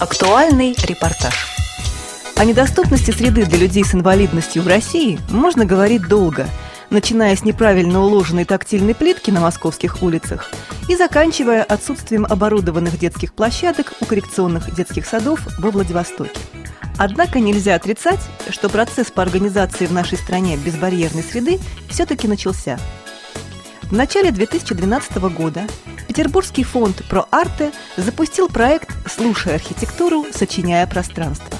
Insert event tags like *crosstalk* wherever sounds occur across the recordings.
Актуальный репортаж. О недоступности среды для людей с инвалидностью в России можно говорить долго, начиная с неправильно уложенной тактильной плитки на московских улицах и заканчивая отсутствием оборудованных детских площадок у коррекционных детских садов во Владивостоке. Однако нельзя отрицать, что процесс по организации в нашей стране безбарьерной среды все-таки начался. В начале 2012 года Петербургский фонд «Проарте» запустил проект «Слушай архитектуру, сочиняя пространство».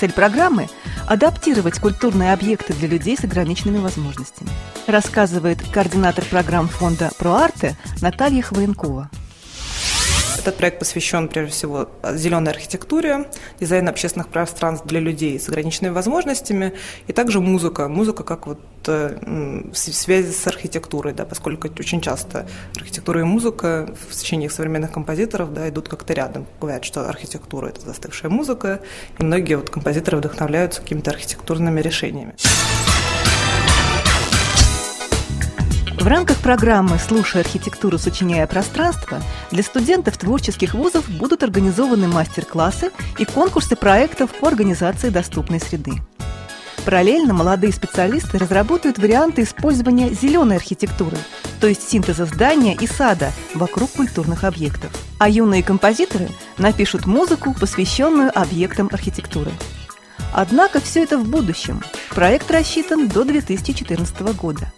Цель программы – адаптировать культурные объекты для людей с ограниченными возможностями, рассказывает координатор программ фонда «Проарте» Наталья Хвоенкова. Этот проект посвящен, прежде всего, зеленой архитектуре, дизайну общественных пространств для людей с ограниченными возможностями, и также музыка. Музыка как вот э, в связи с архитектурой, да, поскольку очень часто архитектура и музыка в сочинениях современных композиторов да, идут как-то рядом. Говорят, что архитектура – это застывшая музыка, и многие вот композиторы вдохновляются какими-то архитектурными решениями. В рамках программы «Слушай архитектуру, сочиняя пространство» для студентов творческих вузов будут организованы мастер-классы и конкурсы проектов по организации доступной среды. Параллельно молодые специалисты разработают варианты использования зеленой архитектуры, то есть синтеза здания и сада вокруг культурных объектов. А юные композиторы напишут музыку, посвященную объектам архитектуры. Однако все это в будущем. Проект рассчитан до 2014 года.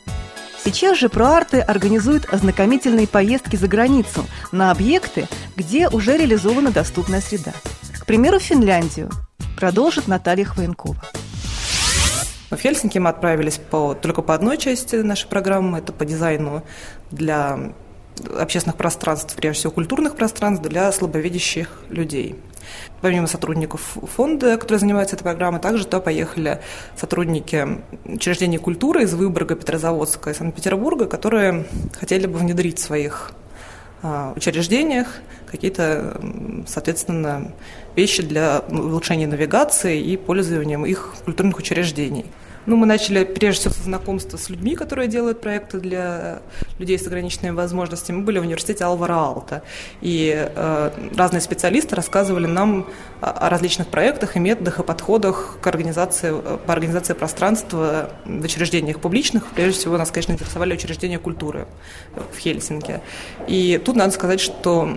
Сейчас же ProArte организует ознакомительные поездки за границу на объекты, где уже реализована доступная среда. К примеру, в Финляндию. Продолжит Наталья Хвоенкова. В Хельсинки мы отправились по, только по одной части нашей программы, это по дизайну для общественных пространств, прежде всего культурных пространств для слабовидящих людей. Помимо сотрудников фонда, которые занимаются этой программой, также туда поехали сотрудники учреждений культуры из Выборга, Петрозаводска и Санкт-Петербурга, которые хотели бы внедрить в своих а, учреждениях какие-то, соответственно, вещи для улучшения навигации и пользования их культурных учреждений. Ну, мы начали прежде всего со знакомства с людьми, которые делают проекты для людей с ограниченными возможностями. Мы были в университете Алвара Алта, и э, разные специалисты рассказывали нам о различных проектах и методах и подходах к организации, по организации пространства в учреждениях публичных. Прежде всего, нас, конечно, интересовали учреждения культуры в Хельсинки. И тут надо сказать, что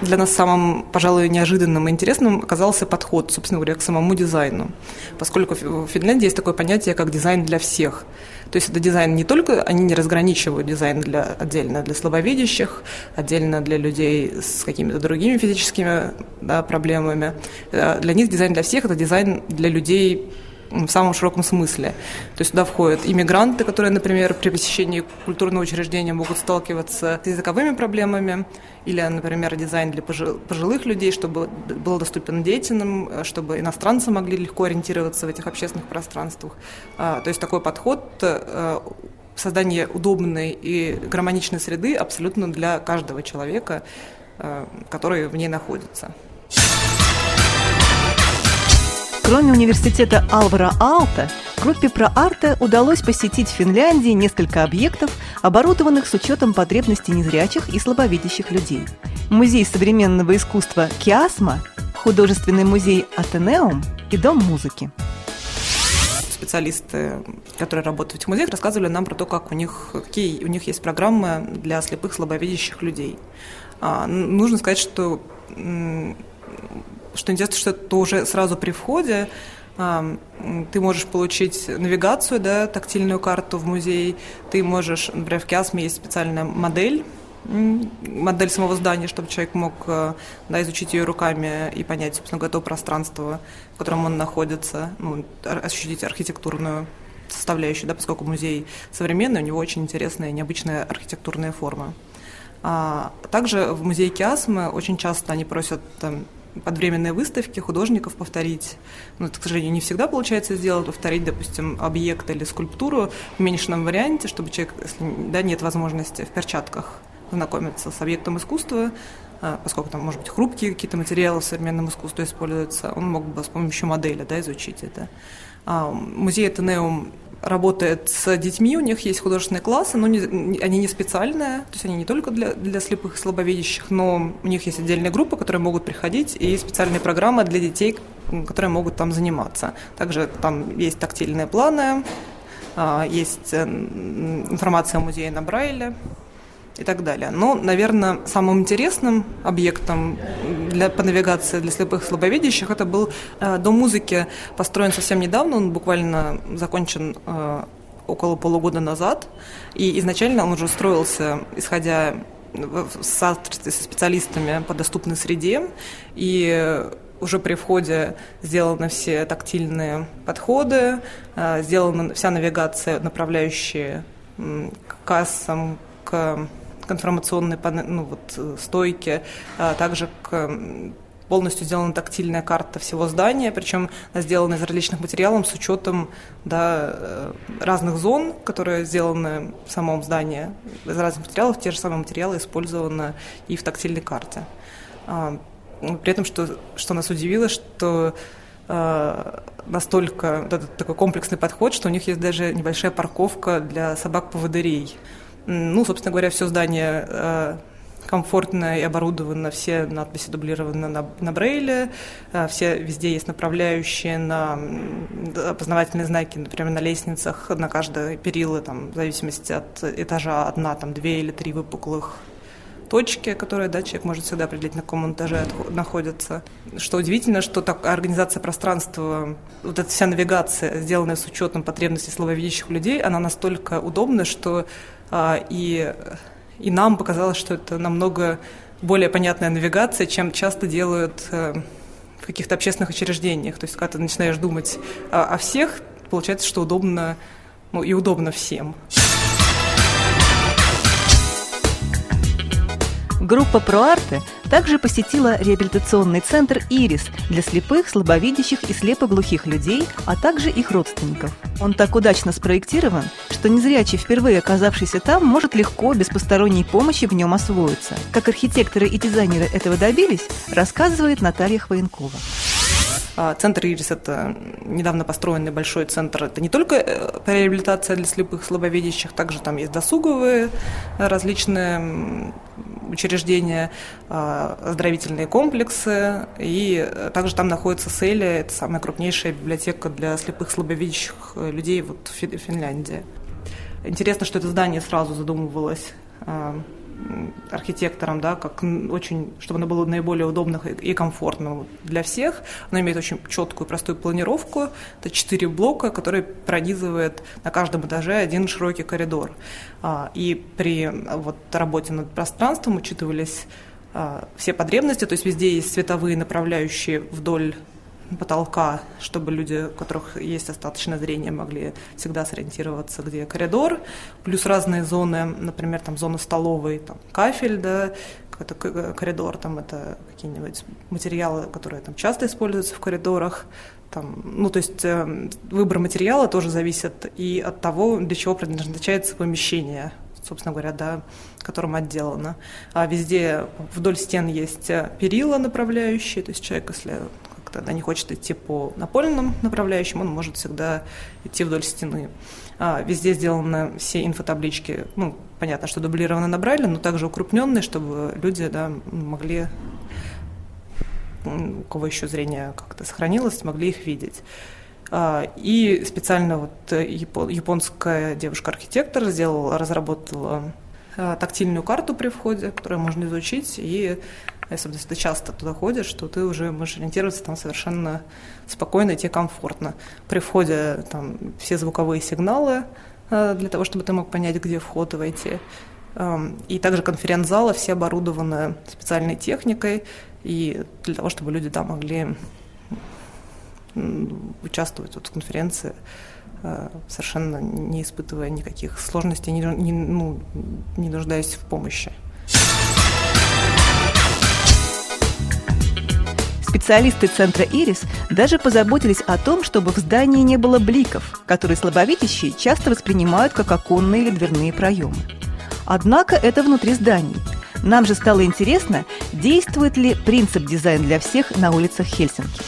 для нас самым, пожалуй, неожиданным и интересным оказался подход, собственно говоря, к самому дизайну. Поскольку в Финляндии есть такое понятие, как дизайн для всех. То есть это дизайн не только, они не разграничивают дизайн для, отдельно для слабовидящих, отдельно для людей с какими-то другими физическими да, проблемами. Э, для них дизайн для всех – это дизайн для людей в самом широком смысле. То есть туда входят иммигранты, которые, например, при посещении культурного учреждения могут сталкиваться с языковыми проблемами, или, например, дизайн для пожилых людей, чтобы был доступен детям, чтобы иностранцы могли легко ориентироваться в этих общественных пространствах. А, то есть такой подход э, создание удобной и гармоничной среды абсолютно для каждого человека, э, который в ней находится. Кроме университета Алвара Алта, группе ProArte удалось посетить в Финляндии несколько объектов, оборудованных с учетом потребностей незрячих и слабовидящих людей. Музей современного искусства Киасма, художественный музей Атенеум и Дом музыки специалисты, которые работают в музеях, рассказывали нам про то, как у них, какие у них есть программы для слепых, слабовидящих людей. А, нужно сказать, что что интересно, что это уже сразу при входе ты можешь получить навигацию, да, тактильную карту в музей, ты можешь, например, в Киасме есть специальная модель, модель самого здания, чтобы человек мог э, да, изучить ее руками и понять, собственно говоря, то пространство, в котором он находится, ну, ощутить архитектурную составляющую, да, поскольку музей современный, у него очень интересная необычная архитектурная форма. А также в музее Киасмы очень часто они просят там, под временные выставки художников повторить, ну, это, к сожалению, не всегда получается сделать, повторить, допустим, объект или скульптуру в уменьшенном варианте, чтобы человек, если да, нет возможности в перчатках знакомиться с объектом искусства, поскольку там, может быть, хрупкие какие-то материалы в современном искусстве используются, он мог бы с помощью модели да, изучить это. А, музей Атенеум работает с детьми, у них есть художественные классы, но не, они не специальные, то есть они не только для, для слепых и слабовидящих, но у них есть отдельные группы, которые могут приходить, и специальные программы для детей, которые могут там заниматься. Также там есть тактильные планы, а, есть информация о музее на Брайле, и так далее. Но, наверное, самым интересным объектом для, по навигации для слепых и слабовидящих это был э, дом музыки, построен совсем недавно, он буквально закончен э, около полугода назад, и изначально он уже строился, исходя в соответствии со специалистами по доступной среде, и уже при входе сделаны все тактильные подходы, э, сделана вся навигация, направляющая к кассам, к конформационной ну, вот, э, стойки, а также к полностью сделана тактильная карта всего здания, причем сделана из различных материалов с учетом да, э, разных зон, которые сделаны в самом здании. Из разных материалов те же самые материалы использованы и в тактильной карте. А, при этом, что, что нас удивило, что э, настолько вот этот такой комплексный подход, что у них есть даже небольшая парковка для собак-поводырей. Ну, собственно говоря, все здание э, комфортно и оборудовано, все надписи дублированы на, на Брейле, э, все везде есть направляющие на опознавательные знаки, например, на лестницах, на каждой перилы, там, в зависимости от этажа, одна, там, две или три выпуклых точки, которые да, человек может всегда определить, на каком этаже находится. Что удивительно, что так, организация пространства, вот эта вся навигация, сделанная с учетом потребностей слабовидящих людей, она настолько удобна, что а, и, и нам показалось, что это намного более понятная навигация, чем часто делают э, в каких-то общественных учреждениях. То есть, когда ты начинаешь думать о, о всех, получается, что удобно, ну и удобно всем. Группа ProArte также посетила реабилитационный центр «Ирис» для слепых, слабовидящих и слепоглухих людей, а также их родственников. Он так удачно спроектирован, что незрячий, впервые оказавшийся там, может легко, без посторонней помощи в нем освоиться. Как архитекторы и дизайнеры этого добились, рассказывает Наталья Хвоенкова. А, центр «Ирис» — это недавно построенный большой центр. Это не только э, реабилитация для слепых, слабовидящих, также там есть досуговые различные учреждения, а, оздоровительные комплексы, и также там находится Селия, это самая крупнейшая библиотека для слепых, слабовидящих людей вот в Финляндии. Интересно, что это здание сразу задумывалось а, архитектором, да, как очень, чтобы оно было наиболее удобно и комфортно для всех. Оно имеет очень четкую, простую планировку. Это четыре блока, которые пронизывают на каждом этаже один широкий коридор. А, и при вот, работе над пространством учитывались а, все потребности, то есть везде есть световые направляющие вдоль потолка, чтобы люди, у которых есть достаточное зрение, могли всегда сориентироваться, где коридор, плюс разные зоны, например, там зона столовой, там кафель, да, это коридор, там это какие-нибудь материалы, которые там часто используются в коридорах, там, ну, то есть э, выбор материала тоже зависит и от того, для чего предназначается помещение, собственно говоря, да, которым отделано. А везде вдоль стен есть э, перила направляющие, то есть человек, если когда не хочет идти по напольным направляющим, он может всегда идти вдоль стены. А, везде сделаны все инфотаблички, ну, понятно, что дублированы на Брайле, но также укрупненные, чтобы люди да, могли, у кого еще зрение как-то сохранилось, могли их видеть. А, и специально вот японская девушка-архитектор сделала, разработала тактильную карту при входе, которую можно изучить и особенно если ты часто туда ходишь, что ты уже можешь ориентироваться там совершенно спокойно и тебе комфортно. При входе там все звуковые сигналы э, для того, чтобы ты мог понять, где вход и войти. Эм, и также конференц-залы все оборудованы специальной техникой, и для того, чтобы люди там могли участвовать вот в конференции, э, совершенно не испытывая никаких сложностей, не, не, ну, не нуждаясь в помощи. Специалисты центра «Ирис» даже позаботились о том, чтобы в здании не было бликов, которые слабовидящие часто воспринимают как оконные или дверные проемы. Однако это внутри зданий. Нам же стало интересно, действует ли принцип дизайн для всех на улицах Хельсинки.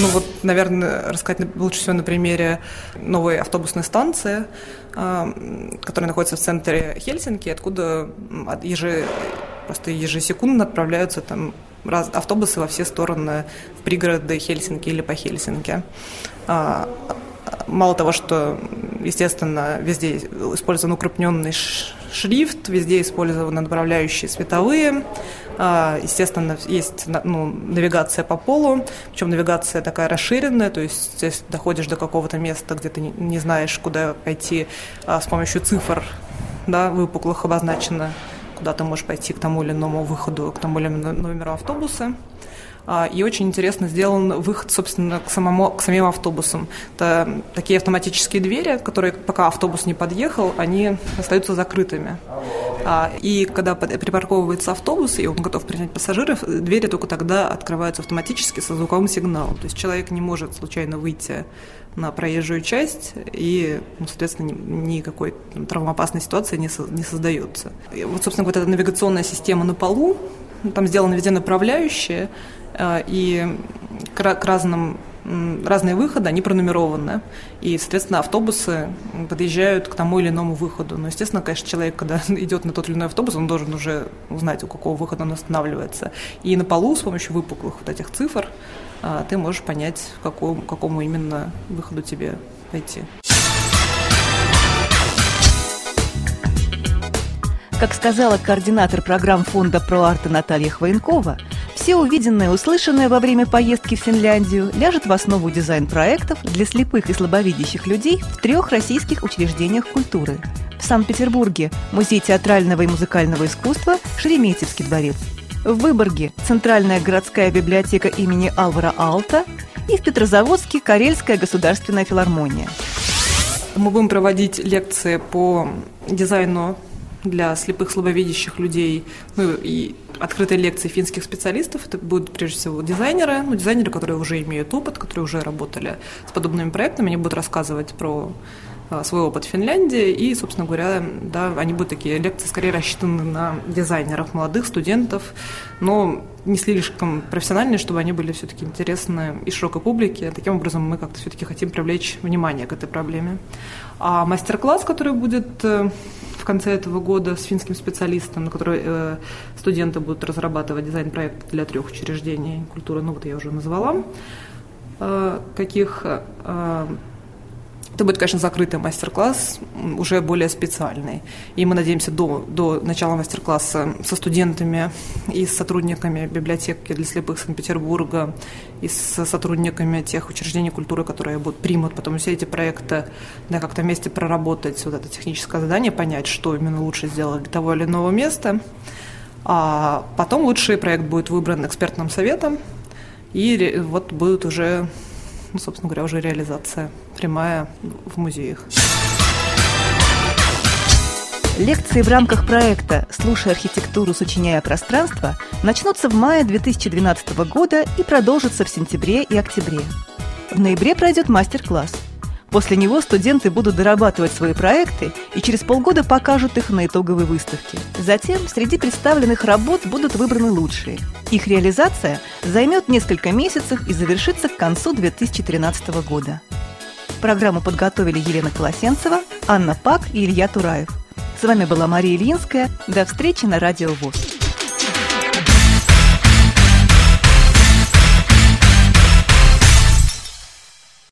Ну вот, наверное, рассказать лучше всего на примере новой автобусной станции, а, которая находится в центре Хельсинки, откуда еже, просто ежесекундно отправляются там раз, автобусы во все стороны в пригороды Хельсинки или по Хельсинки. Мало того, что, естественно, везде использован укрупненный шрифт, везде использованы направляющие световые, а, естественно, есть ну, навигация по полу, причем навигация такая расширенная, то есть если доходишь до какого-то места, где ты не знаешь, куда пойти, а, с помощью цифр да, выпуклых обозначено, куда ты можешь пойти к тому или иному выходу, к тому или иному номеру автобуса. А, и очень интересно сделан выход, собственно, к, самому, к самим автобусам. Это такие автоматические двери, которые, пока автобус не подъехал, они остаются закрытыми. А, и когда припарковывается автобус, и он готов принять пассажиров, двери только тогда открываются автоматически со звуковым сигналом. То есть человек не может случайно выйти на проезжую часть, и, ну, соответственно, никакой там, травмоопасной ситуации не, со, не создается. И вот, собственно, вот эта навигационная система на полу, там сделаны везде направляющие, Э, и к разным разные выходы, они пронумерованы. И, соответственно, автобусы подъезжают к тому или иному выходу. Но, естественно, конечно, человек, когда *laughs* идет на тот или иной автобус, он должен уже узнать, у какого выхода он останавливается. И на полу с помощью выпуклых вот этих цифр э, ты можешь понять, к какому, какому именно выходу тебе пойти. Как сказала координатор программ фонда «Проарта» Наталья Хвоенкова, все увиденное и услышанное во время поездки в Финляндию ляжет в основу дизайн-проектов для слепых и слабовидящих людей в трех российских учреждениях культуры. В Санкт-Петербурге – Музей театрального и музыкального искусства «Шереметьевский дворец», в Выборге – Центральная городская библиотека имени Алвара Алта и в Петрозаводске – Карельская государственная филармония. Мы будем проводить лекции по дизайну для слепых, слабовидящих людей, ну и открытые лекции финских специалистов. Это будут прежде всего дизайнеры, ну, дизайнеры, которые уже имеют опыт, которые уже работали с подобными проектами. Они будут рассказывать про а, свой опыт в Финляндии, и, собственно говоря, да, они будут такие лекции скорее рассчитаны на дизайнеров, молодых студентов, но не слишком профессиональные, чтобы они были все-таки интересны и широкой публике. Таким образом, мы как-то все-таки хотим привлечь внимание к этой проблеме. А мастер-класс, который будет э, в конце этого года с финским специалистом, на который э, студенты будут разрабатывать дизайн-проект для трех учреждений культуры, ну вот я уже назвала, э, каких это будет, конечно, закрытый мастер-класс, уже более специальный. И мы надеемся до, до начала мастер-класса со студентами и с сотрудниками библиотеки для слепых Санкт-Петербурга и с сотрудниками тех учреждений культуры, которые будут примут потом все эти проекты, да, как-то вместе проработать вот это техническое задание, понять, что именно лучше сделать для того или иного места. А потом лучший проект будет выбран экспертным советом, и вот будут уже ну, собственно говоря, уже реализация прямая в музеях. Лекции в рамках проекта «Слушай архитектуру, сочиняя пространство» начнутся в мае 2012 года и продолжатся в сентябре и октябре. В ноябре пройдет мастер-класс – После него студенты будут дорабатывать свои проекты и через полгода покажут их на итоговой выставке. Затем среди представленных работ будут выбраны лучшие. Их реализация займет несколько месяцев и завершится к концу 2013 года. Программу подготовили Елена Колосенцева, Анна Пак и Илья Тураев. С вами была Мария Ильинская. До встречи на Радио ВОЗ.